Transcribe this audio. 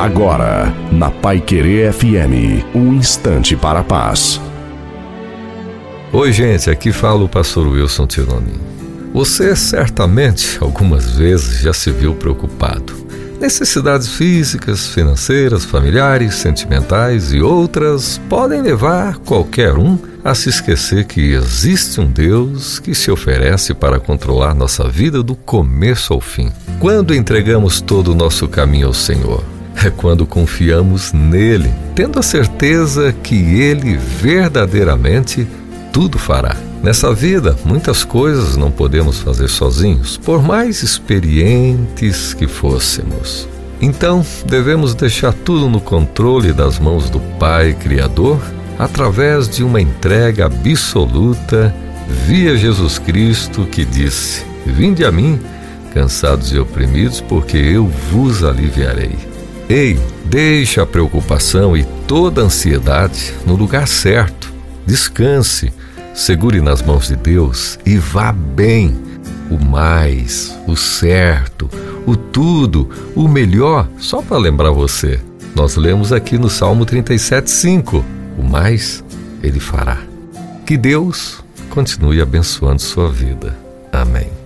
Agora, na Pai Querer FM, um instante para a paz. Oi, gente, aqui fala o pastor Wilson Tironi. Você certamente algumas vezes já se viu preocupado. Necessidades físicas, financeiras, familiares, sentimentais e outras podem levar qualquer um a se esquecer que existe um Deus que se oferece para controlar nossa vida do começo ao fim. Quando entregamos todo o nosso caminho ao Senhor, é quando confiamos nele, tendo a certeza que ele verdadeiramente tudo fará. Nessa vida, muitas coisas não podemos fazer sozinhos, por mais experientes que fôssemos. Então, devemos deixar tudo no controle das mãos do Pai Criador através de uma entrega absoluta via Jesus Cristo que disse: Vinde a mim, cansados e oprimidos, porque eu vos aliviarei. Ei, deixe a preocupação e toda a ansiedade no lugar certo. Descanse, segure nas mãos de Deus e vá bem. O mais, o certo, o tudo, o melhor, só para lembrar você. Nós lemos aqui no Salmo 37:5. O mais ele fará. Que Deus continue abençoando sua vida. Amém.